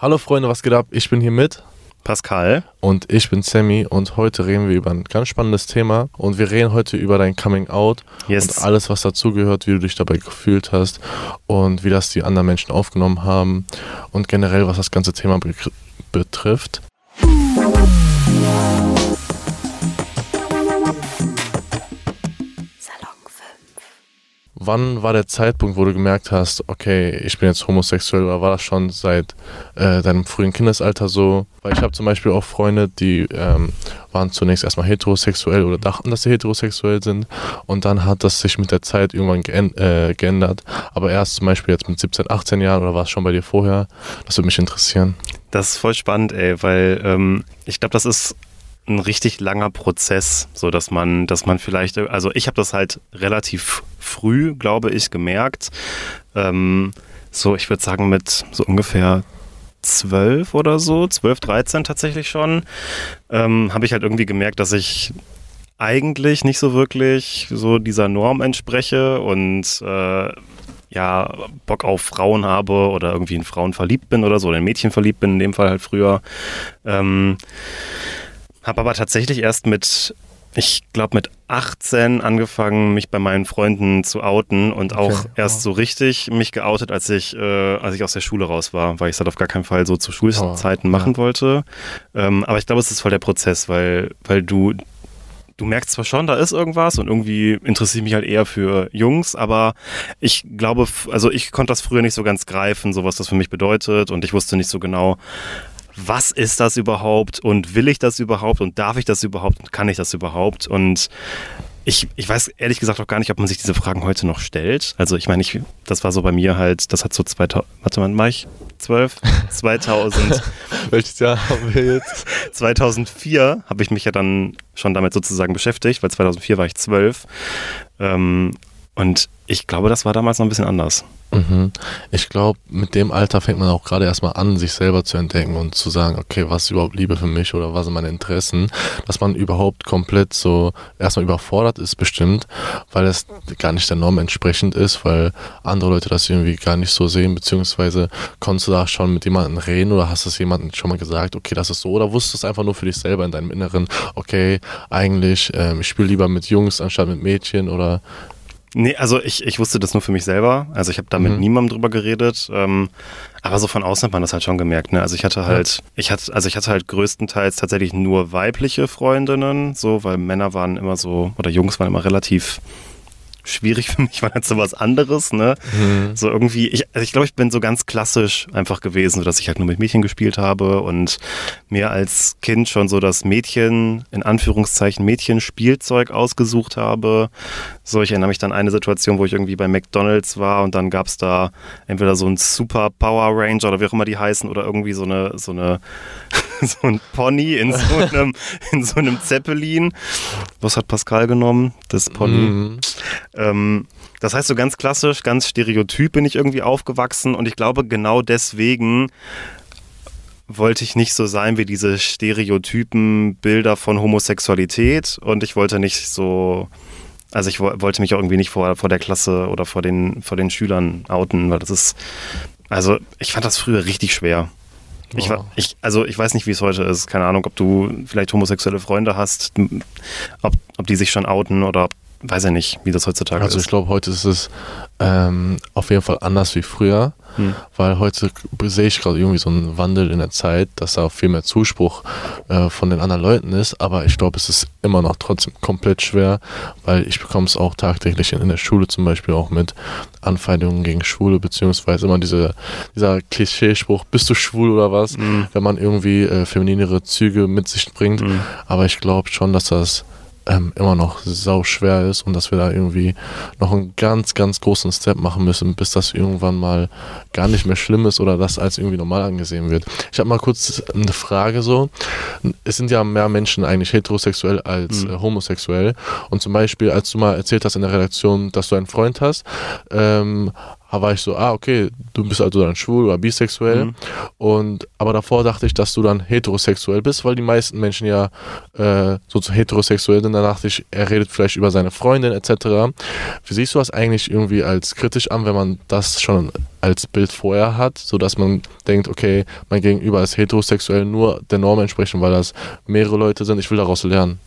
Hallo Freunde, was geht ab? Ich bin hier mit Pascal. und ich bin Sammy und heute reden wir über ein ganz spannendes Thema und wir reden heute über dein Coming Out Yes. und alles, was dazugehört, wie du dich dabei gefühlt hast und wie das die anderen Menschen aufgenommen haben und generell, was das ganze Thema be betrifft. Wann war der Zeitpunkt, wo du gemerkt hast, okay, ich bin jetzt homosexuell oder war das schon seit äh, deinem frühen Kindesalter so? Weil ich habe zum Beispiel auch Freunde, die ähm, waren zunächst erstmal heterosexuell oder dachten, dass sie heterosexuell sind und dann hat das sich mit der Zeit irgendwann geän äh, geändert. Aber erst zum Beispiel jetzt mit 17, 18 Jahren oder war es schon bei dir vorher? Das würde mich interessieren. Das ist voll spannend, ey, weil ähm, ich glaube, das ist ein richtig langer Prozess, so dass man, dass man vielleicht, also ich habe das halt relativ früh, glaube ich, gemerkt. Ähm, so, ich würde sagen, mit so ungefähr zwölf oder so, zwölf, dreizehn tatsächlich schon, ähm, habe ich halt irgendwie gemerkt, dass ich eigentlich nicht so wirklich so dieser Norm entspreche und äh, ja, Bock auf Frauen habe oder irgendwie in Frauen verliebt bin oder so, oder in Mädchen verliebt bin, in dem Fall halt früher. Ähm, habe aber tatsächlich erst mit, ich glaube mit 18 angefangen, mich bei meinen Freunden zu outen und auch Okay, erst wow. so richtig mich geoutet, als ich, äh, als ich aus der Schule raus war, weil ich es halt auf gar keinen Fall so zu Schulzeiten Oh, machen wollte. Ähm, aber ich glaube, es ist voll der Prozess, weil, weil du, du merkst zwar schon, da ist irgendwas und irgendwie interessiere ich mich halt eher für Jungs, aber ich glaube, also ich konnte das früher nicht so ganz greifen, so was das für mich bedeutet und ich wusste nicht so genau, was ist das überhaupt und will ich das überhaupt und darf ich das überhaupt und kann ich das überhaupt und ich, ich weiß ehrlich gesagt auch gar nicht, ob man sich diese Fragen heute noch stellt. Also ich meine, ich, das war so bei mir halt, das hat so 2000, warte mal, war ich 12? 2000, Welches Jahr haben wir jetzt? 2004 habe ich mich ja dann schon damit sozusagen beschäftigt, weil 2004 war ich 12. Ähm, und ich glaube, das war damals noch ein bisschen anders. Mhm. Ich glaube, mit dem Alter fängt man auch gerade erstmal an, sich selber zu entdecken und zu sagen, okay, was ist überhaupt Liebe für mich oder was sind meine Interessen, dass man überhaupt komplett so erstmal überfordert ist bestimmt, weil es gar nicht der Norm entsprechend ist, weil andere Leute das irgendwie gar nicht so sehen, beziehungsweise konntest du da schon mit jemandem reden oder hast es jemandem schon mal gesagt, okay, das ist so, oder wusstest du es einfach nur für dich selber in deinem Inneren, okay, eigentlich, ähm, ich spiele lieber mit Jungs anstatt mit Mädchen oder Nee, also ich, ich wusste das nur für mich selber. Also ich habe da mit Mhm. niemandem drüber geredet. Ähm, aber so von außen hat man das halt schon gemerkt. Ne? Also ich hatte halt, ich hatte, also ich hatte halt größtenteils tatsächlich nur weibliche Freundinnen, so, weil Männer waren immer so, oder Jungs waren immer relativ schwierig für mich, war halt so was anderes, ne? So irgendwie, ich, also ich glaube, ich bin so ganz klassisch einfach gewesen, so dass ich halt nur mit Mädchen gespielt habe und mir als Kind schon so das Mädchen, in Anführungszeichen Mädchenspielzeug ausgesucht habe. So, ich erinnere mich dann an eine Situation, wo ich irgendwie bei McDonalds war und dann gab's da entweder so ein Super Power Ranger oder wie auch immer die heißen oder irgendwie so eine, so eine, so ein Pony in so einem, in so einem Zeppelin. Was hat Pascal genommen? Das Pony. Mhm. Ähm, das heißt, so ganz klassisch, ganz stereotyp bin ich irgendwie aufgewachsen und ich glaube, genau deswegen wollte ich nicht so sein wie diese stereotypen Bilder von Homosexualität und ich wollte nicht so, also ich wo- wollte mich auch irgendwie nicht vor, vor der Klasse oder vor den, vor den Schülern outen, weil das ist, also ich fand das früher richtig schwer. Ich, ich, also ich weiß nicht, wie es heute ist. Keine Ahnung, ob du vielleicht homosexuelle Freunde hast, ob, ob die sich schon outen oder ob, weiß ich nicht, wie das heutzutage Also ist. ich glaube, heute ist es ähm, auf jeden Fall anders wie früher, Hm. weil heute sehe ich gerade irgendwie so einen Wandel in der Zeit, dass da viel mehr Zuspruch äh, von den anderen Leuten ist, aber ich glaube, es ist immer noch trotzdem komplett schwer, weil ich bekomme es auch tagtäglich in, in der Schule zum Beispiel auch mit Anfeindungen gegen Schwule, beziehungsweise immer diese, dieser Klischeespruch, bist du schwul oder was, Mhm. wenn man irgendwie äh, femininere Züge mit sich bringt, Mhm. aber ich glaube schon, dass das ähm, immer noch sau schwer ist und dass wir da irgendwie noch einen ganz, ganz großen Step machen müssen, bis das irgendwann mal gar nicht mehr schlimm ist oder das als irgendwie normal angesehen wird. Ich habe mal kurz eine Frage so. Es sind ja mehr Menschen eigentlich heterosexuell als Mhm. äh, homosexuell. Und zum Beispiel, als du mal erzählt hast in der Redaktion, dass du einen Freund hast, ähm, war ich so, ah, okay, du bist also dann schwul oder bisexuell. Mhm. Und aber davor dachte ich, dass du dann heterosexuell bist, weil die meisten Menschen ja äh, so heterosexuell sind. Dann dachte ich, er redet vielleicht über seine Freundin etc. Wie siehst du das eigentlich irgendwie als kritisch an, wenn man das schon als Bild vorher hat, sodass man denkt, okay, mein Gegenüber ist heterosexuell nur der Norm entsprechend, weil das mehrere Leute sind, ich will daraus lernen.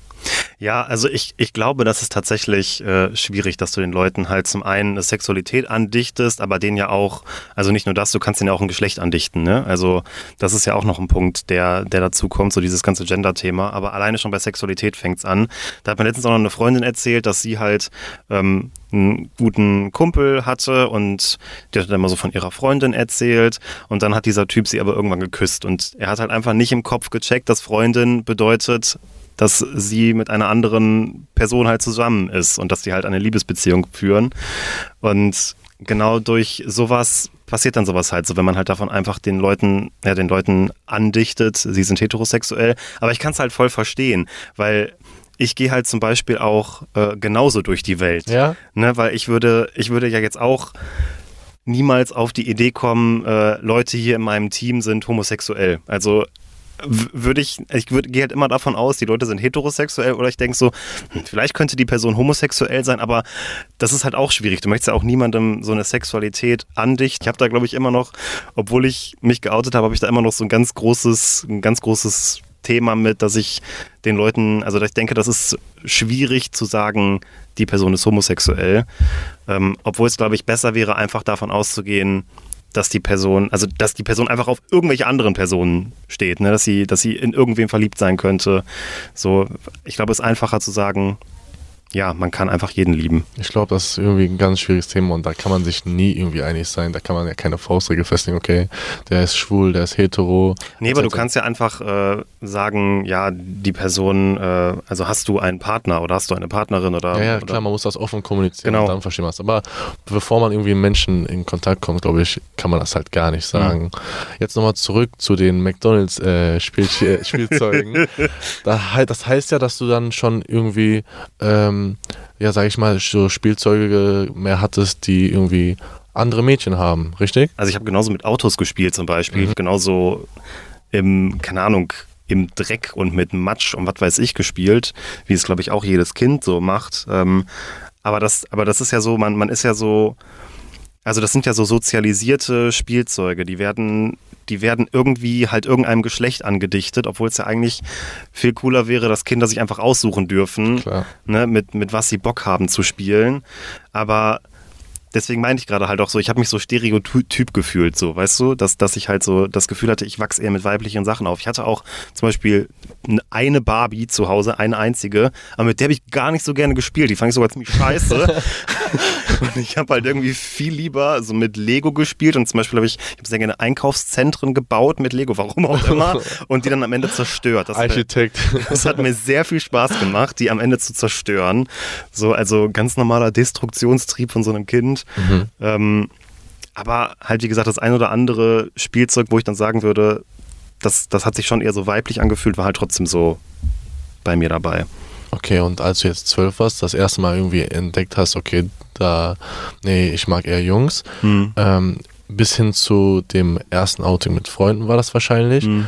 Ja, also ich, ich glaube, das ist tatsächlich äh, schwierig, dass du den Leuten halt zum einen eine Sexualität andichtest, aber denen ja auch, also nicht nur das, du kannst denen ja auch ein Geschlecht andichten, ne? Also das ist ja auch noch ein Punkt, der, der dazu kommt, so dieses ganze Gender-Thema. Aber alleine schon bei Sexualität fängt's an. Da hat mir letztens auch noch eine Freundin erzählt, dass sie halt ähm, einen guten Kumpel hatte und die hat dann immer so von ihrer Freundin erzählt und dann hat dieser Typ sie aber irgendwann geküsst und er hat halt einfach nicht im Kopf gecheckt, dass Freundin bedeutet dass sie mit einer anderen Person halt zusammen ist und dass die halt eine Liebesbeziehung führen. Und genau durch sowas passiert dann sowas halt so, wenn man halt davon einfach den Leuten, ja, den Leuten andichtet, sie sind heterosexuell. Aber ich kann es halt voll verstehen, weil ich gehe halt zum Beispiel auch äh, genauso durch die Welt. Ja. Ne, weil ich würde, ich würde ja jetzt auch niemals auf die Idee kommen, äh, Leute hier in meinem Team sind homosexuell. Also würde ich, ich würde, gehe halt immer davon aus, die Leute sind heterosexuell oder ich denke so, hm, vielleicht könnte die Person homosexuell sein, aber das ist halt auch schwierig. Du möchtest ja auch niemandem so eine Sexualität andichten. Ich habe da, glaube ich, immer noch, obwohl ich mich geoutet habe, habe ich da immer noch so ein ganz großes, ein ganz großes Thema mit, dass ich den Leuten, also ich denke, das ist schwierig zu sagen, die Person ist homosexuell. Ähm, obwohl es, glaube ich, besser wäre, einfach davon auszugehen, dass die Person, also dass die Person einfach auf irgendwelche anderen Personen steht, ne? dass sie, dass sie in irgendwem verliebt sein könnte. So, ich glaube, es ist einfacher zu sagen, ja, man kann einfach jeden lieben. Ich glaube, das ist irgendwie ein ganz schwieriges Thema und da kann man sich nie irgendwie einig sein. Da kann man ja keine Faustregel festlegen, okay, der ist schwul, der ist hetero. Nee, aber du kannst ja einfach äh, sagen, ja, die Person, äh, also hast du einen Partner oder hast du eine Partnerin oder. Ja, ja oder klar, man muss das offen kommunizieren genau. und dann verstehen wir es. Aber bevor man irgendwie mit Menschen in Kontakt kommt, glaube ich, kann man das halt gar nicht sagen. Mhm. Jetzt nochmal zurück zu den McDonalds-Spielzeugen. Äh, da, das heißt ja, dass du dann schon irgendwie. Ähm, ja, sag ich mal, so Spielzeuge mehr hattest, die irgendwie andere Mädchen haben, richtig? Also ich habe genauso mit Autos gespielt zum Beispiel, mhm. genauso im, keine Ahnung, im Dreck und mit Matsch und was weiß ich gespielt, wie es, glaube ich, auch jedes Kind so macht. Ähm, aber, das, aber das ist ja so, man, man ist ja so, also das sind ja so sozialisierte Spielzeuge, die werden die werden irgendwie halt irgendeinem Geschlecht angedichtet, obwohl es ja eigentlich viel cooler wäre, dass Kinder sich einfach aussuchen dürfen, ne, mit, mit was sie Bock haben zu spielen. Aber deswegen meinte ich gerade halt auch so, ich habe mich so stereotyp gefühlt, so, weißt du, dass, dass ich halt so das Gefühl hatte, ich wachse eher mit weiblichen Sachen auf. Ich hatte auch zum Beispiel eine Barbie zu Hause, eine einzige, aber mit der habe ich gar nicht so gerne gespielt. Die fand ich sogar ziemlich scheiße. und ich habe halt irgendwie viel lieber so mit Lego gespielt und zum Beispiel habe ich, ich hab sehr gerne Einkaufszentren gebaut mit Lego, warum auch immer, und die dann am Ende zerstört. Das Architekt. Hat, das hat mir sehr viel Spaß gemacht, die am Ende zu zerstören. So, also ganz normaler Destruktionstrieb von so einem Kind. Mhm. Ähm, aber halt, wie gesagt, das ein oder andere Spielzeug, wo ich dann sagen würde, das, das hat sich schon eher so weiblich angefühlt, war halt trotzdem so bei mir dabei. Okay, und als du jetzt zwölf warst, das erste Mal irgendwie entdeckt hast, okay, da, nee, ich mag eher Jungs, mhm. ähm, bis hin zu dem ersten Outing mit Freunden war das wahrscheinlich. Mhm.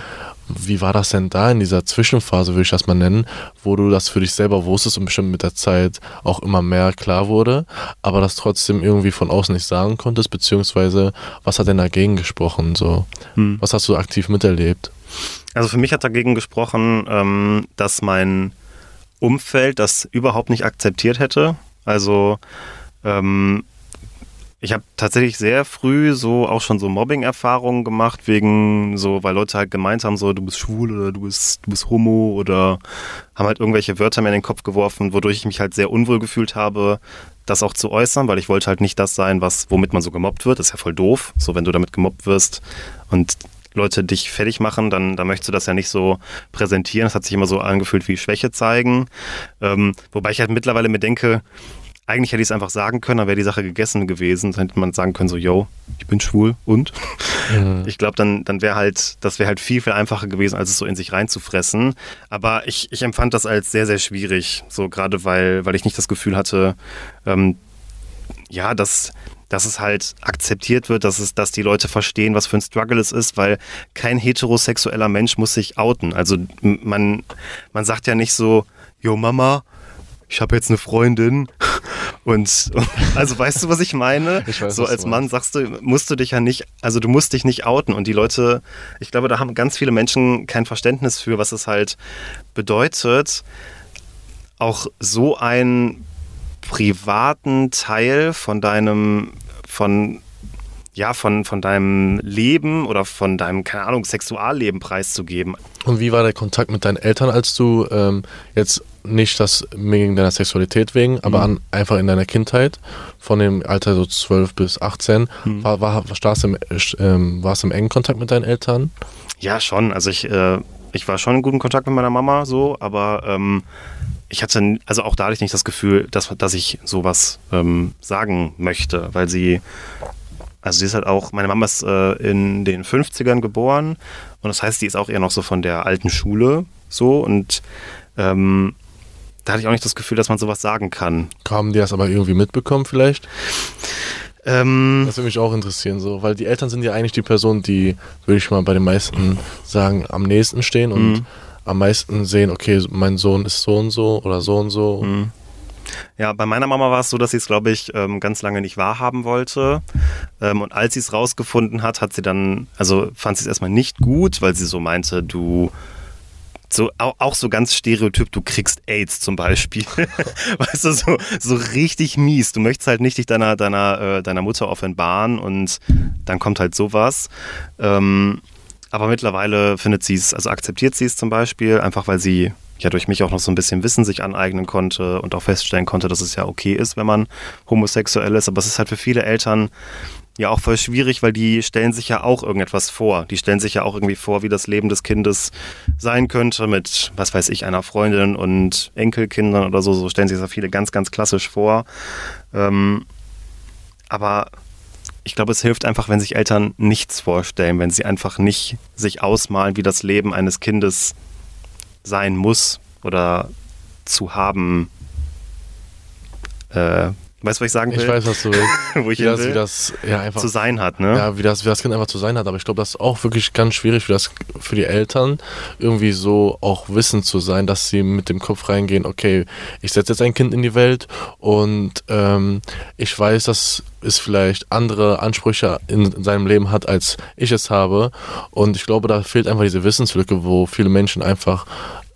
Wie war das denn da in dieser Zwischenphase, würde ich das mal nennen, wo du das für dich selber wusstest und bestimmt mit der Zeit auch immer mehr klar wurde, aber das trotzdem irgendwie von außen nicht sagen konntest, beziehungsweise was hat denn dagegen gesprochen? So? Hm. Was hast du aktiv miterlebt? Also für mich hat dagegen gesprochen, ähm, dass mein Umfeld das überhaupt nicht akzeptiert hätte. Also ähm, ich habe tatsächlich sehr früh so auch schon so Mobbing-Erfahrungen gemacht, wegen so, weil Leute halt gemeint haben, so du bist schwul oder du bist, du bist homo oder haben halt irgendwelche Wörter mir in den Kopf geworfen, wodurch ich mich halt sehr unwohl gefühlt habe, das auch zu äußern, weil ich wollte halt nicht das sein, was, womit man so gemobbt wird. Das ist ja voll doof. So, wenn du damit gemobbt wirst und Leute dich fertig machen, dann, dann möchtest du das ja nicht so präsentieren. Das hat sich immer so angefühlt wie Schwäche zeigen. Ähm, wobei ich halt mittlerweile mir denke, eigentlich hätte ich es einfach sagen können, dann wäre die Sache gegessen gewesen. Dann hätte man sagen können, so, yo, ich bin schwul und? Ja. Ich glaube, dann, dann wäre halt, das wäre halt viel, viel einfacher gewesen, als es so in sich reinzufressen. Aber ich, ich empfand das als sehr, sehr schwierig. So gerade weil, weil ich nicht das Gefühl hatte, ähm, ja, dass dass es halt akzeptiert wird, dass es, dass die Leute verstehen, was für ein Struggle es ist, weil kein heterosexueller Mensch muss sich outen. Also man, man sagt ja nicht so, yo Mama, ich habe jetzt eine Freundin und, also weißt du, was ich meine? Ich weiß, so als Mann sagst du, musst du dich ja nicht, also du musst dich nicht outen und die Leute, ich glaube, da haben ganz viele Menschen kein Verständnis für, was es halt bedeutet, auch so einen privaten Teil von deinem, von ja, von, von deinem Leben oder von deinem, keine Ahnung, Sexualleben preiszugeben. Und wie war der Kontakt mit deinen Eltern, als du ähm, jetzt nicht das wegen deiner Sexualität wegen, aber Mhm. an, einfach in deiner Kindheit, von dem Alter so 12 bis 18, Mhm. war, war, warst, du im, ähm, warst du im engen Kontakt mit deinen Eltern? Ja, schon. Also ich, äh, ich war schon in gutem Kontakt mit meiner Mama so, aber ähm, ich hatte, also auch dadurch nicht das Gefühl, dass, dass ich sowas ähm, sagen möchte, weil sie, also sie ist halt auch, meine Mama ist äh, in den 50ern geboren und das heißt, die ist auch eher noch so von der alten Schule so und ähm, da hatte ich auch nicht das Gefühl, dass man sowas sagen kann. Haben die das aber irgendwie mitbekommen vielleicht? Ähm, Das würde mich auch interessieren, so, weil die Eltern sind ja eigentlich die Personen, die, würde ich mal bei den meisten sagen, am nächsten stehen und Mhm. Am meisten sehen, okay, mein Sohn ist so und so oder so und so. Mhm. Ja, bei meiner Mama war es so, dass sie es, glaube ich, ähm, ganz lange nicht wahrhaben wollte. Ähm, und als sie es rausgefunden hat, hat sie dann, also fand sie es erstmal nicht gut, weil sie so meinte, du, so, auch, so ganz stereotyp, du kriegst AIDS zum Beispiel. weißt du, so, so richtig mies. Du möchtest halt nicht dich deiner, deiner, äh, deiner Mutter offenbaren und dann kommt halt sowas. Ähm, aber mittlerweile findet sie es, also akzeptiert sie es zum Beispiel, einfach weil sie ja durch mich auch noch so ein bisschen Wissen sich aneignen konnte und auch feststellen konnte, dass es ja okay ist, wenn man homosexuell ist. Aber es ist halt für viele Eltern ja auch voll schwierig, weil die stellen sich ja auch irgendetwas vor. Die stellen sich ja auch irgendwie vor, wie das Leben des Kindes sein könnte mit, was weiß ich, einer Freundin und Enkelkindern oder so. So stellen sich das ja viele ganz, ganz klassisch vor. Ähm, aber ich glaube, es hilft einfach, wenn sich Eltern nichts vorstellen, wenn sie einfach nicht sich ausmalen, wie das Leben eines Kindes sein muss oder zu haben. Äh, weißt du, was ich sagen will? Ich weiß, was du willst. wo ich Wie das, will? wie das ja, einfach zu sein hat, ne? Ja, wie das, wie das Kind einfach zu sein hat. Aber ich glaube, das ist auch wirklich ganz schwierig für, das, für die Eltern, irgendwie so auch wissend zu sein, dass sie mit dem Kopf reingehen, okay, ich setze jetzt ein Kind in die Welt und ähm, ich weiß, dass es vielleicht andere Ansprüche in seinem Leben hat, als ich es habe. Und ich glaube, da fehlt einfach diese Wissenslücke, wo viele Menschen einfach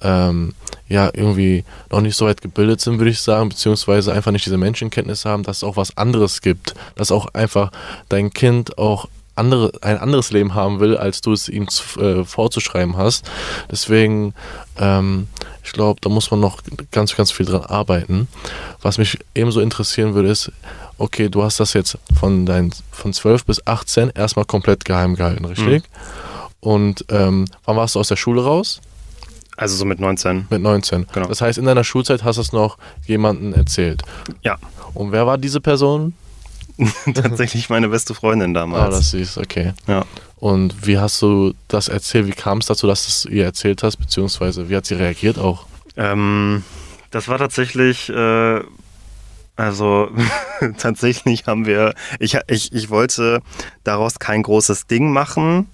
ähm, ja irgendwie noch nicht so weit gebildet sind, würde ich sagen, beziehungsweise einfach nicht diese Menschenkenntnis haben, dass es auch was anderes gibt, dass auch einfach dein Kind auch andere, ein anderes Leben haben will, als du es ihm zu, äh, vorzuschreiben hast. Deswegen, ähm, ich glaube, da muss man noch ganz, ganz viel dran arbeiten. Was mich ebenso interessieren würde, ist, okay, du hast das jetzt von, dein, von 12 bis 18 erstmal komplett geheim gehalten, richtig? Und ähm, wann warst du aus der Schule raus? Also so mit 19. Mit 19. Genau. Das heißt, in deiner Schulzeit hast du es noch jemandem erzählt. Ja, Und wer war diese Person? tatsächlich meine beste Freundin Ah, damals. das ist okay. ja. Und wie hast du das erzählt? Wie kam es dazu, dass du es ihr erzählt hast? Beziehungsweise wie hat sie reagiert auch? Ähm, das war tatsächlich, äh, also tatsächlich haben wir, ich, ich, ich wollte daraus kein großes Ding machen.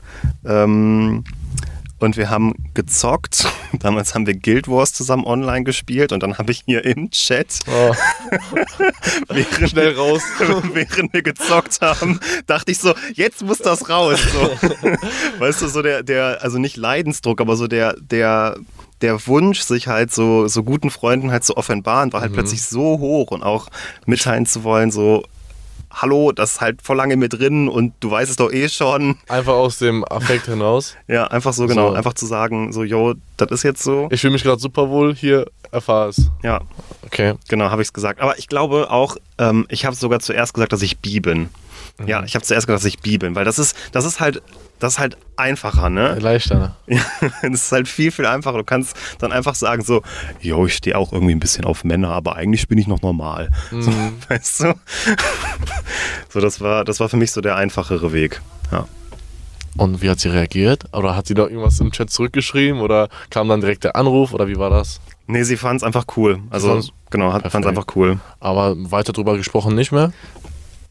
Ähm, und wir haben gezockt. Damals haben wir Guild Wars zusammen online gespielt und dann habe ich hier im Chat, Oh, während, schnell raus. während wir gezockt haben, dachte ich so, jetzt muss das raus. So. Weißt du, so der, der, also nicht Leidensdruck, aber so der, der, der Wunsch, sich halt so, so guten Freunden halt zu offenbaren, war halt Mhm. plötzlich so hoch und auch mitteilen zu wollen, so, hallo, das ist halt voll lange mit drin und du weißt es doch eh schon. Einfach aus dem Affekt hinaus. Ja, einfach so, genau, So. einfach zu sagen, so, yo, das ist jetzt so. Ich fühle mich gerade super wohl. Hier, erfahr es. Ja, Okay. genau, habe ich es gesagt. Aber ich glaube auch, ähm, ich habe sogar zuerst gesagt, dass ich bi bin. Ja, ich habe zuerst gesagt, dass ich bi bin, weil das ist, das ist halt, das ist halt einfacher, ne? Leichter. Ja, das ist halt viel, viel einfacher. Du kannst dann einfach sagen so, yo, ich stehe auch irgendwie ein bisschen auf Männer, aber eigentlich bin ich noch normal. So, Mhm. weißt du? So, das war, das war für mich so der einfachere Weg. Ja. Und wie hat sie reagiert? Oder hat sie da irgendwas im Chat zurückgeschrieben? Oder kam dann direkt der Anruf? Oder wie war das? Nee, sie fand es einfach cool. Also, genau, hat fand es einfach cool. Aber weiter drüber gesprochen nicht mehr?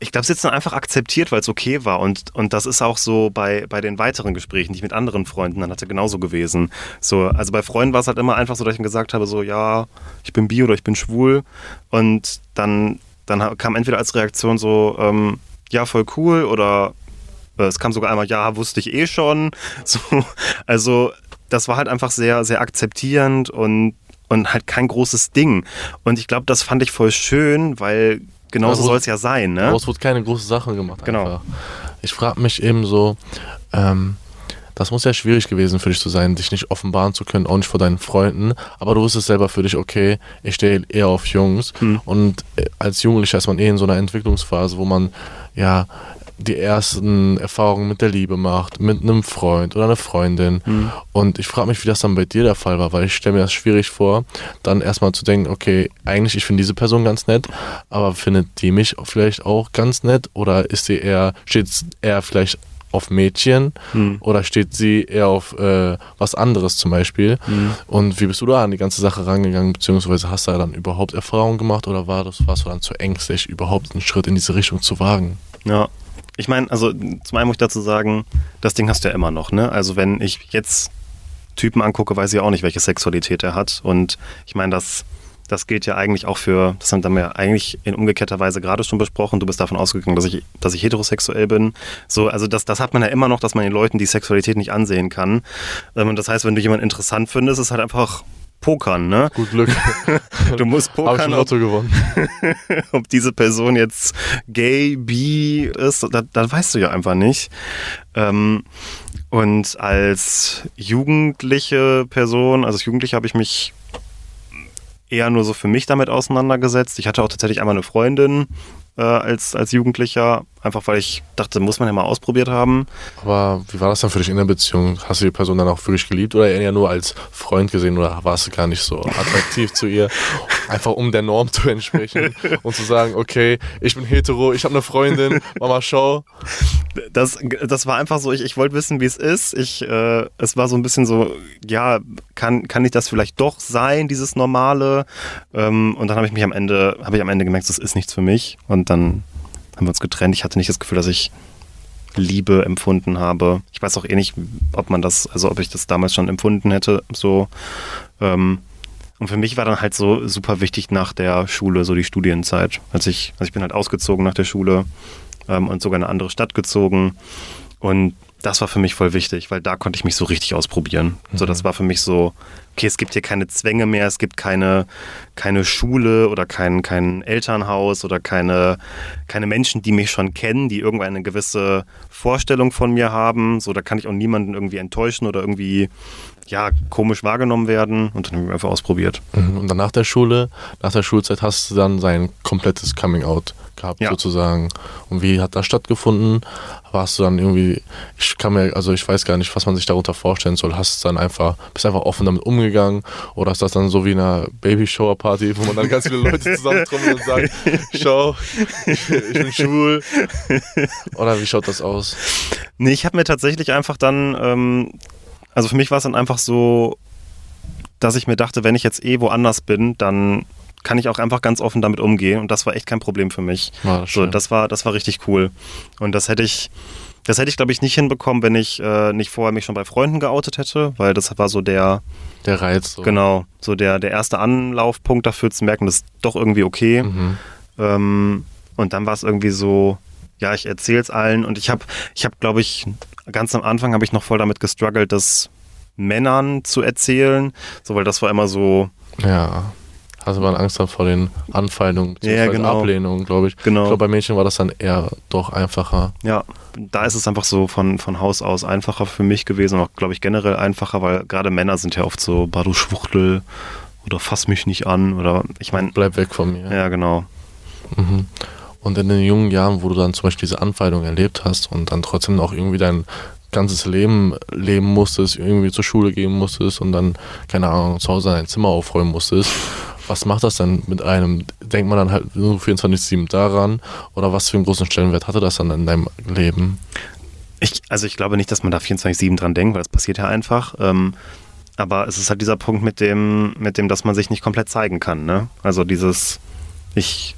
Ich glaube, sie hat es dann einfach akzeptiert, weil es okay war. Und, und das ist auch so bei, bei den weiteren Gesprächen, die ich mit anderen Freunden dann hatte, genauso gewesen. So, also bei Freunden war es halt immer einfach so, dass ich mir gesagt habe, so, ja, ich bin bi oder ich bin schwul. Und dann, dann kam entweder als Reaktion so, ähm, ja, voll cool oder äh, es kam sogar einmal, ja, wusste ich eh schon. So, also das war halt einfach sehr, sehr akzeptierend und, und halt kein großes Ding. Und ich glaube, das fand ich voll schön, weil genauso soll es ja sein. Ne? Daraus wurde keine große Sache gemacht. Genau. Einfach. Ich frage mich eben so, ähm, das muss ja schwierig gewesen für dich zu sein, dich nicht offenbaren zu können, auch nicht vor deinen Freunden. Aber du wusstest selber für dich, okay, ich stehe eher auf Jungs. Hm. Und äh, als Jugendlicher ist man eh in so einer Entwicklungsphase, wo man ja die ersten Erfahrungen mit der Liebe macht, mit einem Freund oder einer Freundin. Hm. Und ich frage mich, wie das dann bei dir der Fall war, weil ich stelle mir das schwierig vor, dann erstmal zu denken, okay, eigentlich ich finde diese Person ganz nett, aber findet die mich vielleicht auch ganz nett oder ist sie eher, steht eher vielleicht auf Mädchen Hm. oder steht sie eher auf äh, was anderes zum Beispiel? Hm. Und wie bist du da an die ganze Sache rangegangen, beziehungsweise hast du da dann überhaupt Erfahrungen gemacht oder war das, warst du dann zu ängstlich, überhaupt einen Schritt in diese Richtung zu wagen? Ja. Ich meine, also zum einen muss ich dazu sagen, das Ding hast du ja immer noch, ne? Also wenn ich jetzt Typen angucke, weiß ich auch nicht, welche Sexualität er hat. Und ich meine, das, das gilt ja eigentlich auch für, das haben wir eigentlich in umgekehrter Weise gerade schon besprochen. Du bist davon ausgegangen, dass ich, dass ich heterosexuell bin. So, also das, das hat man ja immer noch, dass man den Leuten die Sexualität nicht ansehen kann. Ähm, Und das heißt, wenn du jemanden interessant findest, ist halt einfach Pokern, ne? Gut Glück. Du musst Habe ich pokern, ein Lotto gewonnen. ob diese Person jetzt gay, bi ist, das, das weißt du ja einfach nicht. Ähm, und als jugendliche Person, also als Jugendliche habe ich mich eher nur so für mich damit auseinandergesetzt. Ich hatte auch tatsächlich einmal eine Freundin äh, als, als Jugendlicher, einfach weil ich dachte, muss man ja mal ausprobiert haben. Aber wie war das dann für dich in der Beziehung? Hast du die Person dann auch wirklich geliebt oder eher nur als Freund gesehen oder warst du gar nicht so attraktiv zu ihr? Einfach um der Norm zu entsprechen und zu sagen, okay, ich bin hetero, ich habe eine Freundin, Mama, schau. Das, das war einfach so, ich, ich wollte wissen, wie es ist. Ich, äh, es war so ein bisschen so, ja, kann, kann ich das vielleicht doch sein, dieses Normale? Ähm, und dann habe ich mich am Ende, habe ich am Ende gemerkt, das ist nichts für mich. Und dann haben wir uns getrennt. Ich hatte nicht das Gefühl, dass ich Liebe empfunden habe. Ich weiß auch eh nicht, ob man das, also ob ich das damals schon empfunden hätte, so. Ähm, und für mich war dann halt so super wichtig nach der Schule, so die Studienzeit. Als ich, also ich bin halt ausgezogen nach der Schule ähm, und sogar in eine andere Stadt gezogen. Und das war für mich voll wichtig, weil da konnte ich mich so richtig ausprobieren. So, das war für mich so, okay, es gibt hier keine Zwänge mehr, es gibt keine, keine Schule oder kein, kein Elternhaus oder keine, keine Menschen, die mich schon kennen, die irgendwann eine gewisse Vorstellung von mir haben. So, da kann ich auch niemanden irgendwie enttäuschen oder irgendwie, ja, komisch wahrgenommen werden. Und dann habe ich einfach ausprobiert. Mhm. Und dann nach der Schule, nach der Schulzeit hast du dann sein komplettes Coming Out gehabt Ja. sozusagen. Und wie hat das stattgefunden? Warst du dann irgendwie, ich kann mir, also ich weiß gar nicht, was man sich darunter vorstellen soll. Hast du dann einfach, bist einfach offen damit umgegangen oder ist das dann so wie in einer Babyshower-Party, wo man dann ganz viele Leute zusammentrommeln und sagt, schau, ich, bin- ich bin schwul. Oder wie schaut das aus? Nee, ich habe mir tatsächlich einfach dann, ähm, also für mich war es dann einfach so, dass ich mir dachte, wenn ich jetzt eh woanders bin, dann kann ich auch einfach ganz offen damit umgehen und das war echt kein Problem für mich. War das So, schön. das war, das war richtig cool. Und das hätte ich, das hätte ich, glaube ich, nicht hinbekommen, wenn ich äh, nicht vorher mich schon bei Freunden geoutet hätte, weil das war so der, Der Reiz. So. genau, so der, der erste Anlaufpunkt dafür zu merken, das ist doch irgendwie okay. Mhm. Ähm, und dann war es irgendwie so, ja, ich erzähle es allen und ich habe, ich habe, glaube ich, ganz am Anfang habe ich noch voll damit gestruggelt, das Männern zu erzählen, so weil das war immer so, Ja. Hast du mal Angst vor den Anfeindungen, Ja, genau. Ablehnungen, glaube ich. Genau. Ich glaube, bei Mädchen war das dann eher doch einfacher. ja, da ist es einfach so von, von Haus aus einfacher für mich gewesen und auch, glaube ich, generell einfacher, weil gerade Männer sind ja oft so, bah du Schwuchtel oder fass mich nicht an oder ich meine, Bleib weg von mir. ja, genau. Mhm. Und in den jungen Jahren, wo du dann zum Beispiel diese Anfeindung erlebt hast und dann trotzdem auch irgendwie dein ganzes Leben leben musstest, irgendwie zur Schule gehen musstest und dann, keine Ahnung, zu Hause dein Zimmer aufräumen musstest, was macht das denn mit einem? Denkt man dann halt nur 24-7 daran oder was für einen großen Stellenwert hatte das dann in deinem Leben? Ich, also ich glaube nicht, dass man da 24-7 dran denkt, weil das passiert ja einfach. Ähm, aber es ist halt dieser Punkt mit dem, mit dem, dass man sich nicht komplett zeigen kann. Ne? Also dieses, ich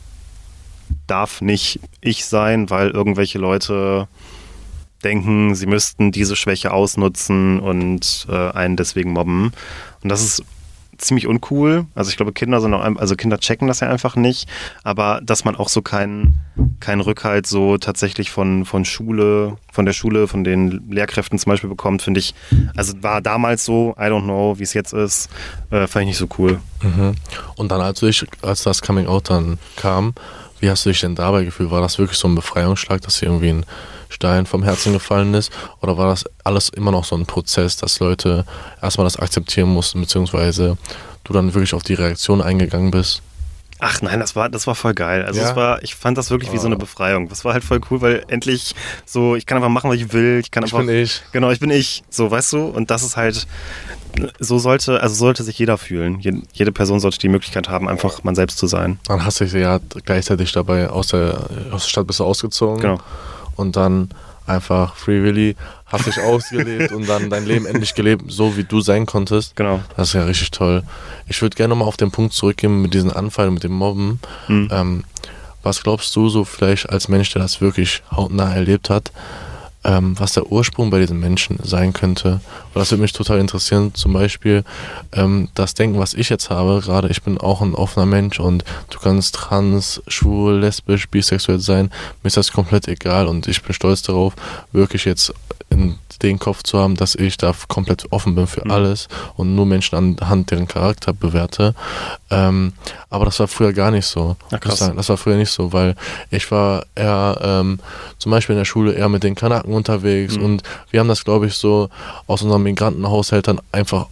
darf nicht ich sein, weil irgendwelche Leute denken, sie müssten diese Schwäche ausnutzen und äh, einen deswegen mobben. Und das ist ziemlich uncool. Also ich glaube, Kinder sind auch, also Kinder checken das ja einfach nicht, aber dass man auch so keinen keinen Rückhalt so tatsächlich von, von Schule, von der Schule, von den Lehrkräften zum Beispiel bekommt, finde ich, also war damals so, I don't know, wie es jetzt ist, äh, fand ich nicht so cool. Mhm. Und dann, als, ich, als das Coming Out dann kam, wie hast du dich denn dabei gefühlt? War das wirklich so ein Befreiungsschlag, dass dir irgendwie ein Stein vom Herzen gefallen ist? Oder war das alles immer noch so ein Prozess, dass Leute erstmal das akzeptieren mussten, beziehungsweise du dann wirklich auf die Reaktion eingegangen bist? Ach nein, das war, das war voll geil. Also ja. es war, ich fand das wirklich wie so eine ah. Befreiung. Das war halt voll cool, weil endlich so, ich kann einfach machen, was ich will. Ich kann einfach. Ich bin ich. Genau, ich bin ich. So, weißt du? Und das ist halt, so sollte, also sollte sich jeder fühlen. Jede Person sollte die Möglichkeit haben, einfach man selbst zu sein. Dann hast du dich ja gleichzeitig dabei aus der, aus der Stadt bist du ausgezogen. Genau. Und dann einfach Free Willy, hast dich ausgelebt und dann dein Leben endlich gelebt, so wie du sein konntest. Genau. Das ist ja richtig toll. Ich würde gerne nochmal auf den Punkt zurückgehen mit diesen Anfällen, mit dem Mobben. Mhm. Ähm, was glaubst du so vielleicht als Mensch, der das wirklich hautnah erlebt hat? ähm, was der Ursprung bei diesen Menschen sein könnte. Weil das würde mich total interessieren. Zum Beispiel ähm, das Denken, was ich jetzt habe, gerade ich bin auch ein offener Mensch und du kannst trans, schwul, lesbisch, bisexuell sein. Mir ist das komplett egal und ich bin stolz darauf, wirklich jetzt in den Kopf zu haben, dass ich da komplett offen bin für mhm. alles und nur Menschen anhand deren Charakter bewerte. Ähm, aber das war früher gar nicht so. Ja, krass. Das war früher nicht so, weil ich war eher ähm, zum Beispiel in der Schule eher mit den Kanaken unterwegs mhm. und wir haben das, glaube ich, so aus unseren Migrantenhaushältern einfach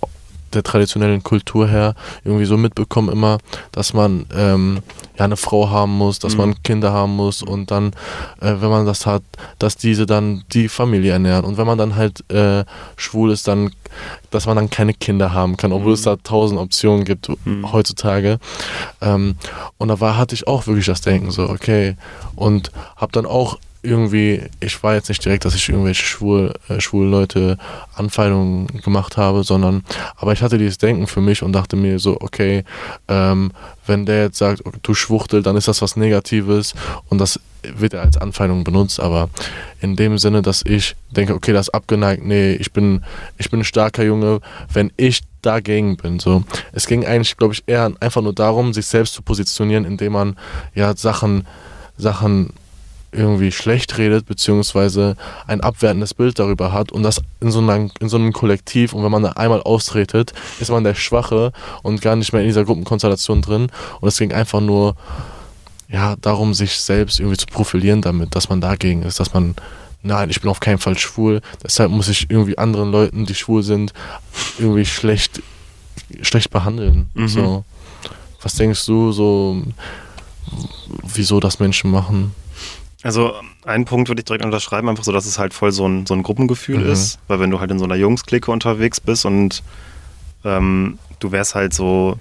der traditionellen Kultur her irgendwie so mitbekommen immer, dass man ähm, ja eine Frau haben muss, dass mhm. man Kinder haben muss und dann, äh, wenn man das hat, dass diese dann die Familie ernähren und wenn man dann halt äh, schwul ist, dann, dass man dann keine Kinder haben kann, obwohl mhm. es da tausend Optionen gibt mhm. heutzutage. Ähm, und da war, hatte ich auch wirklich das Denken so, okay, und habe dann auch irgendwie, ich war jetzt nicht direkt, dass ich irgendwelche schwul, äh, schwulen Leute Anfeindungen gemacht habe, sondern, aber ich hatte dieses Denken für mich und dachte mir so, okay, ähm, wenn der jetzt sagt, du Schwuchtel, dann ist das was Negatives und das wird er als Anfeindung benutzt, aber in dem Sinne, dass ich denke, okay, das ist abgeneigt, nee, ich bin, ich bin ein starker Junge, wenn ich dagegen bin. So. Es ging eigentlich, glaube ich, eher einfach nur darum, sich selbst zu positionieren, indem man ja Sachen, Sachen irgendwie schlecht redet, beziehungsweise ein abwertendes Bild darüber hat und das in so, einem, in so einem Kollektiv und wenn man da einmal austretet, ist man der Schwache und gar nicht mehr in dieser Gruppenkonstellation drin und es ging einfach nur ja, darum, sich selbst irgendwie zu profilieren damit, dass man dagegen ist, dass man nein, ich bin auf keinen Fall schwul, deshalb muss ich irgendwie anderen Leuten, die schwul sind, irgendwie schlecht, schlecht behandeln. Mhm. So. Was denkst du so, wieso das Menschen machen? Also einen Punkt würde ich direkt unterschreiben, einfach so, dass es halt voll so ein, so ein Gruppengefühl mhm. ist, weil wenn du halt in so einer Jungsklicke unterwegs bist und ähm, du wärst halt so,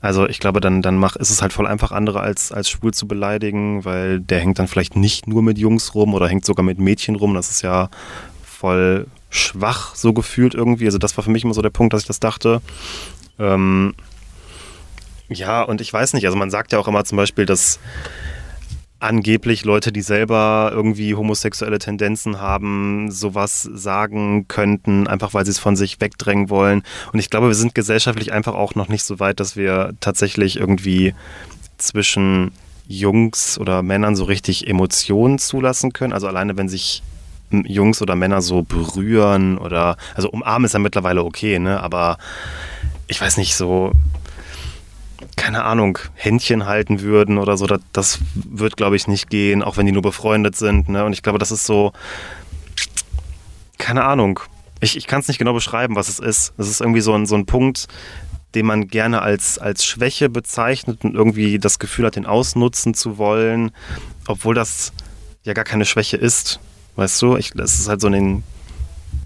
also ich glaube, dann, dann mach, ist es halt voll einfach, andere als, als schwul zu beleidigen, weil der hängt dann vielleicht nicht nur mit Jungs rum oder hängt sogar mit Mädchen rum. Das ist ja voll schwach so gefühlt irgendwie. Also das war für mich immer so der Punkt, dass ich das dachte. Ähm, ja, und ich weiß nicht, also man sagt ja auch immer zum Beispiel, dass angeblich Leute, die selber irgendwie homosexuelle Tendenzen haben, sowas sagen könnten, einfach weil sie es von sich wegdrängen wollen. Und ich glaube, wir sind gesellschaftlich einfach auch noch nicht so weit, dass wir tatsächlich irgendwie zwischen Jungs oder Männern so richtig Emotionen zulassen können. Also alleine, wenn sich Jungs oder Männer so berühren oder, also umarmen ist ja mittlerweile okay, ne? Aber ich weiß nicht, so keine Ahnung, Händchen halten würden oder so, das, das wird, glaube ich, nicht gehen, auch wenn die nur befreundet sind. Ne? Und ich glaube, das ist so, keine Ahnung. Ich, ich kann es nicht genau beschreiben, was es ist. Es ist irgendwie so ein, so ein Punkt, den man gerne als, als Schwäche bezeichnet und irgendwie das Gefühl hat, den ausnutzen zu wollen, obwohl das ja gar keine Schwäche ist. Weißt du, das ist halt so in den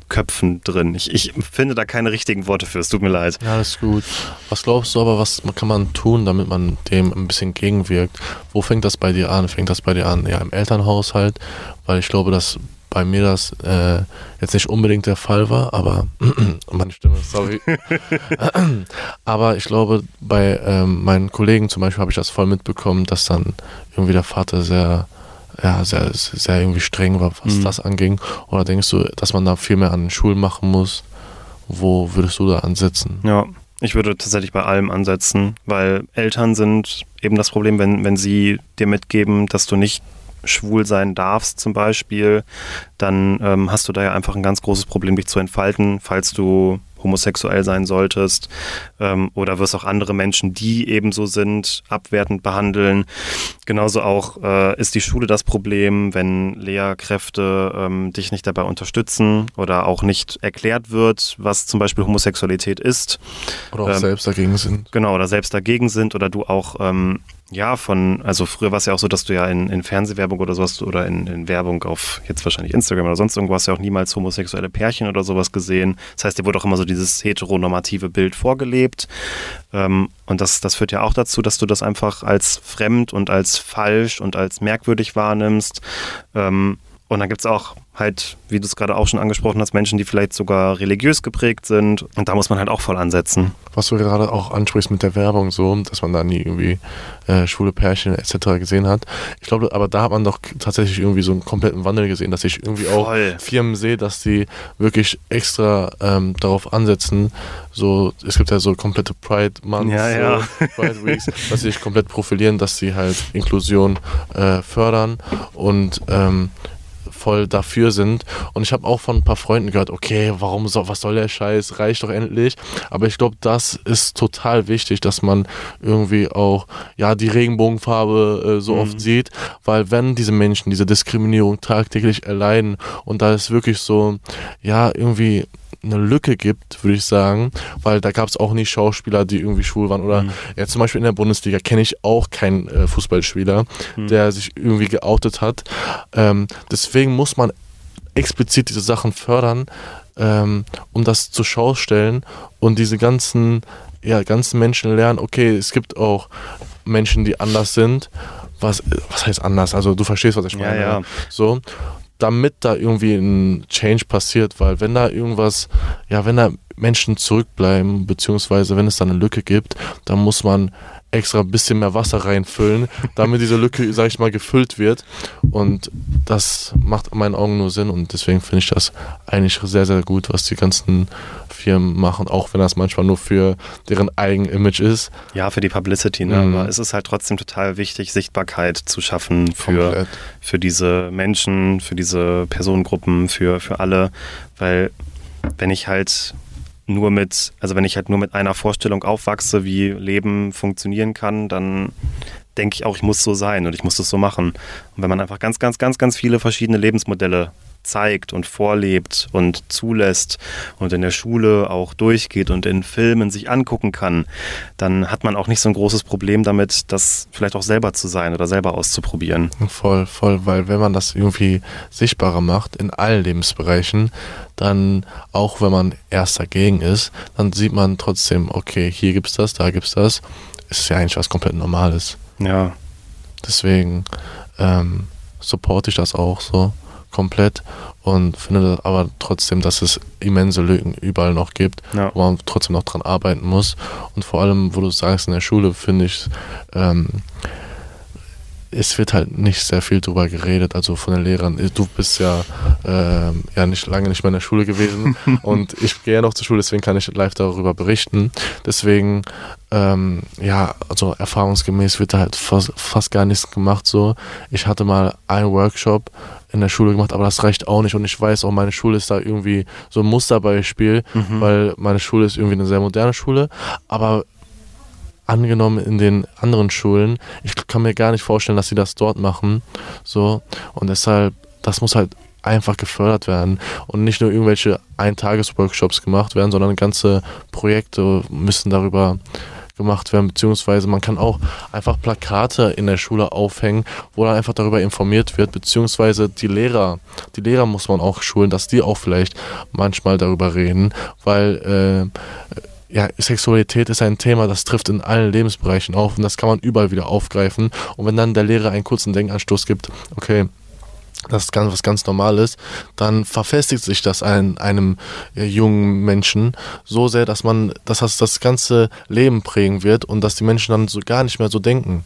Köpfen drin. Ich, ich finde da keine richtigen Worte für, es tut mir leid. Ja, ist gut. Was glaubst du aber, was kann man tun, damit man dem ein bisschen gegenwirkt? Wo fängt das bei dir an? Fängt das bei dir an? Ja, im Elternhaushalt? Weil ich glaube, dass bei mir das äh, jetzt nicht unbedingt der Fall war, aber meine Stimme, sorry. aber ich glaube, bei ähm, meinen Kollegen zum Beispiel habe ich das voll mitbekommen, dass dann irgendwie der Vater sehr, ja, sehr, sehr irgendwie streng war, was mhm. das anging. Oder denkst du, dass man da viel mehr an Schulen machen muss? Wo würdest du da ansetzen? Ja, ich würde tatsächlich bei allem ansetzen, weil Eltern sind eben das Problem, wenn, wenn sie dir mitgeben, dass du nicht schwul sein darfst zum Beispiel, dann ähm, hast du da ja einfach ein ganz großes Problem, dich zu entfalten, falls du homosexuell sein solltest ähm, oder wirst auch andere Menschen, die ebenso sind, abwertend behandeln. Genauso auch äh, ist die Schule das Problem, wenn Lehrkräfte ähm, dich nicht dabei unterstützen oder auch nicht erklärt wird, was zum Beispiel Homosexualität ist. Oder auch ähm, selbst dagegen sind. Genau, oder selbst dagegen sind oder du auch ähm, ja, von, also früher war es ja auch so, dass du ja in, in Fernsehwerbung oder sowas oder in, in, Werbung auf jetzt wahrscheinlich Instagram oder sonst irgendwo hast ja auch niemals homosexuelle Pärchen oder sowas gesehen. Das heißt, dir wurde auch immer so dieses heteronormative Bild vorgelebt. Ähm, und das, das führt ja auch dazu, dass du das einfach als fremd und als falsch und als merkwürdig wahrnimmst. Ähm, und dann gibt es auch halt, wie du es gerade auch schon angesprochen hast, Menschen, die vielleicht sogar religiös geprägt sind. Und da muss man halt auch voll ansetzen. Was du gerade auch ansprichst mit der Werbung, so, dass man da nie irgendwie äh, schwule Pärchen etc. gesehen hat. Ich glaube, aber da hat man doch tatsächlich irgendwie so einen kompletten Wandel gesehen, dass ich irgendwie auch voll. Firmen sehe, dass die wirklich extra ähm, darauf ansetzen. So, es gibt ja so komplette Pride Months, ja, ja. So, Pride Weeks, dass sie sich komplett profilieren, dass sie halt Inklusion äh, fördern und ähm, voll dafür sind. Und ich habe auch von ein paar Freunden gehört, okay, warum so, was soll der Scheiß, reicht doch endlich. Aber ich glaube, das ist total wichtig, dass man irgendwie auch ja die Regenbogenfarbe äh, so mhm. oft sieht, weil wenn diese Menschen diese Diskriminierung tagtäglich erleiden und da ist wirklich so, ja, irgendwie eine Lücke gibt, würde ich sagen, weil da gab es auch nicht Schauspieler, die irgendwie schwul waren. Oder mhm. ja, zum Beispiel in der Bundesliga kenne ich auch keinen äh, Fußballspieler, mhm. der sich irgendwie geoutet hat. Ähm, deswegen muss man explizit diese Sachen fördern, ähm, um das zur Schau stellen und diese ganzen, ja, ganzen Menschen lernen, okay, es gibt auch Menschen, die anders sind. Was, was heißt anders? Also du verstehst, was ich meine. Ja, ja. So damit da irgendwie ein Change passiert, weil wenn da irgendwas, ja, wenn da Menschen zurückbleiben, beziehungsweise wenn es da eine Lücke gibt, dann muss man extra ein bisschen mehr Wasser reinfüllen, damit diese Lücke, sag ich mal, gefüllt wird. Und das macht in meinen Augen nur Sinn und deswegen finde ich das eigentlich sehr, sehr gut, was die ganzen Firmen machen, auch wenn das manchmal nur für deren Eigenimage ist. Ja, für die Publicity, ne? Mhm. aber es ist halt trotzdem total wichtig, Sichtbarkeit zu schaffen für, für diese Menschen, für diese Personengruppen, für, für alle, weil wenn ich halt nur mit, also wenn ich halt nur mit einer Vorstellung aufwachse, wie Leben funktionieren kann, dann denke ich auch, ich muss so sein und ich muss das so machen. Und wenn man einfach ganz, ganz, ganz, ganz viele verschiedene Lebensmodelle zeigt und vorlebt und zulässt und in der Schule auch durchgeht und in Filmen sich angucken kann, dann hat man auch nicht so ein großes Problem damit, das vielleicht auch selber zu sein oder selber auszuprobieren. Voll, voll, weil wenn man das irgendwie sichtbarer macht in allen Lebensbereichen, dann auch wenn man erst dagegen ist, dann sieht man trotzdem, okay, hier gibt's das, da gibt's das. Ist ja eigentlich was komplett Normales. Ja. Deswegen ähm, supporte ich das auch so komplett und finde aber trotzdem, dass es immense Lücken überall noch gibt, ja. wo man trotzdem noch dran arbeiten muss. Und vor allem, wo du sagst, in der Schule finde ich, ähm, es wird halt nicht sehr viel drüber geredet, also von den Lehrern. Du bist ja, äh, ja nicht lange nicht mehr in der Schule gewesen und ich gehe ja noch zur Schule, deswegen kann ich live darüber berichten. Deswegen, ähm, ja, also erfahrungsgemäß wird da halt fast, fast gar nichts gemacht so. Ich hatte mal einen Workshop in der Schule gemacht, aber das reicht auch nicht und ich weiß auch, meine Schule ist da irgendwie so ein Musterbeispiel, mhm. weil meine Schule ist irgendwie eine sehr moderne Schule, aber angenommen in den anderen Schulen. Ich kann mir gar nicht vorstellen, dass sie das dort machen. So. Und deshalb, das muss halt einfach gefördert werden und nicht nur irgendwelche Eintages-Workshops gemacht werden, sondern ganze Projekte müssen darüber gemacht werden, beziehungsweise man kann auch einfach Plakate in der Schule aufhängen, wo dann einfach darüber informiert wird, beziehungsweise die Lehrer, die Lehrer muss man auch schulen, dass die auch vielleicht manchmal darüber reden, weil äh, ja, Sexualität ist ein Thema, das trifft in allen Lebensbereichen auf und das kann man überall wieder aufgreifen. Und wenn dann der Lehrer einen kurzen Denkanstoß gibt, okay, das ist ganz, was ganz normal ist, dann verfestigt sich das in einem äh, jungen Menschen so sehr, dass man, dass das das ganze Leben prägen wird und dass die Menschen dann so gar nicht mehr so denken.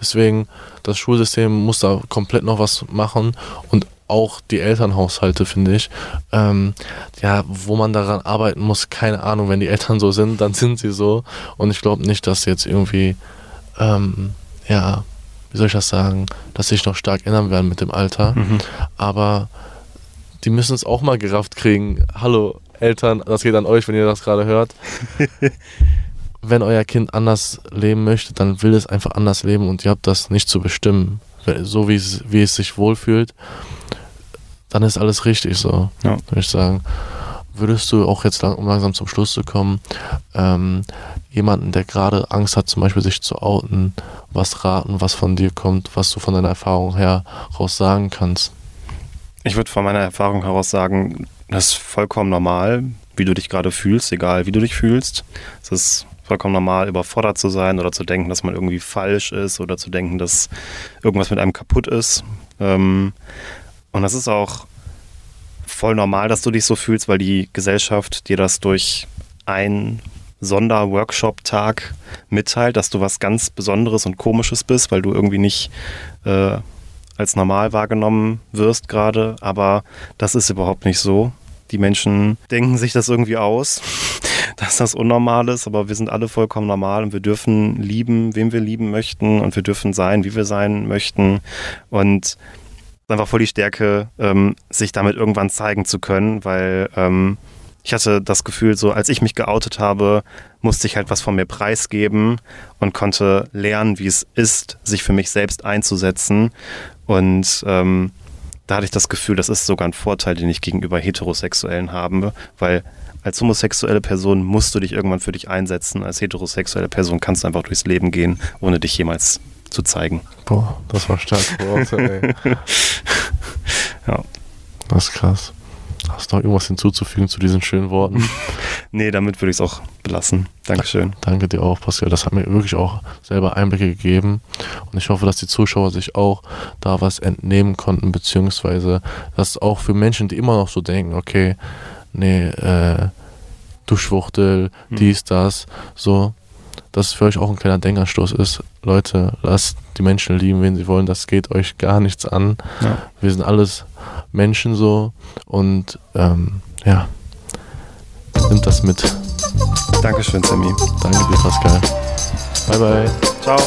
Deswegen, das Schulsystem muss da komplett noch was machen und auch die Elternhaushalte, finde ich. Ähm, ja, wo man daran arbeiten muss, keine Ahnung. Wenn die Eltern so sind, dann sind sie so. Und ich glaube nicht, dass jetzt irgendwie, ähm, ja, wie soll ich das sagen, dass sich noch stark ändern werden mit dem Alter. Mhm. Aber die müssen es auch mal gerafft kriegen. Hallo Eltern, das geht an euch, wenn ihr das gerade hört. wenn euer Kind anders leben möchte, dann will es einfach anders leben und ihr habt das nicht zu bestimmen. So wie es, wie es sich wohlfühlt, dann ist alles richtig so, ja. würde ich sagen. Würdest du auch jetzt, um langsam zum Schluss zu kommen, ähm, jemanden, der gerade Angst hat, zum Beispiel sich zu outen, was raten, was von dir kommt, was du von deiner Erfahrung her raus sagen kannst? Ich würde von meiner Erfahrung heraus sagen, das ist vollkommen normal, wie du dich gerade fühlst, egal wie du dich fühlst. Es ist vollkommen normal, überfordert zu sein oder zu denken, dass man irgendwie falsch ist oder zu denken, dass irgendwas mit einem kaputt ist. Ähm, und das ist auch voll normal, dass du dich so fühlst, weil die Gesellschaft dir das durch einen Sonderworkshop-Tag mitteilt, dass du was ganz Besonderes und Komisches bist, weil du irgendwie nicht äh, als normal wahrgenommen wirst gerade. Aber das ist überhaupt nicht so. Die Menschen denken sich das irgendwie aus, dass das unnormal ist, aber wir sind alle vollkommen normal und wir dürfen lieben, wem wir lieben möchten und wir dürfen sein, wie wir sein möchten. Und einfach voll die Stärke, ähm, sich damit irgendwann zeigen zu können, weil ähm, ich hatte das Gefühl, so als ich mich geoutet habe, musste ich halt was von mir preisgeben und konnte lernen, wie es ist, sich für mich selbst einzusetzen. Und ähm, da hatte ich das Gefühl, das ist sogar ein Vorteil, den ich gegenüber Heterosexuellen habe, weil als homosexuelle Person musst du dich irgendwann für dich einsetzen. Als heterosexuelle Person kannst du einfach durchs Leben gehen, ohne dich jemals zu zeigen. Boah, das war stark Worte, ey. ja. Das ist krass. Hast du noch irgendwas hinzuzufügen zu diesen schönen Worten? nee, damit würde ich es auch belassen. Dankeschön. Danke dir auch, Pascal. Das hat mir wirklich auch selber Einblicke gegeben. Und ich hoffe, dass die Zuschauer sich auch da was entnehmen konnten, beziehungsweise dass auch für Menschen, die immer noch so denken, okay, nee, äh, du Schwuchtel, hm. dies, das, so, dass es für euch auch ein kleiner Denkanstoß ist. Leute, lasst die Menschen lieben, wen sie wollen. Das geht euch gar nichts an. Ja. Wir sind alles Menschen so und ähm, ja, nimmt das mit. Dankeschön, Sammy. Danke dir, Pascal. Bye, bye. Ciao.